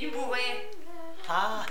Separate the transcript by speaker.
Speaker 1: il bourrait. Ah.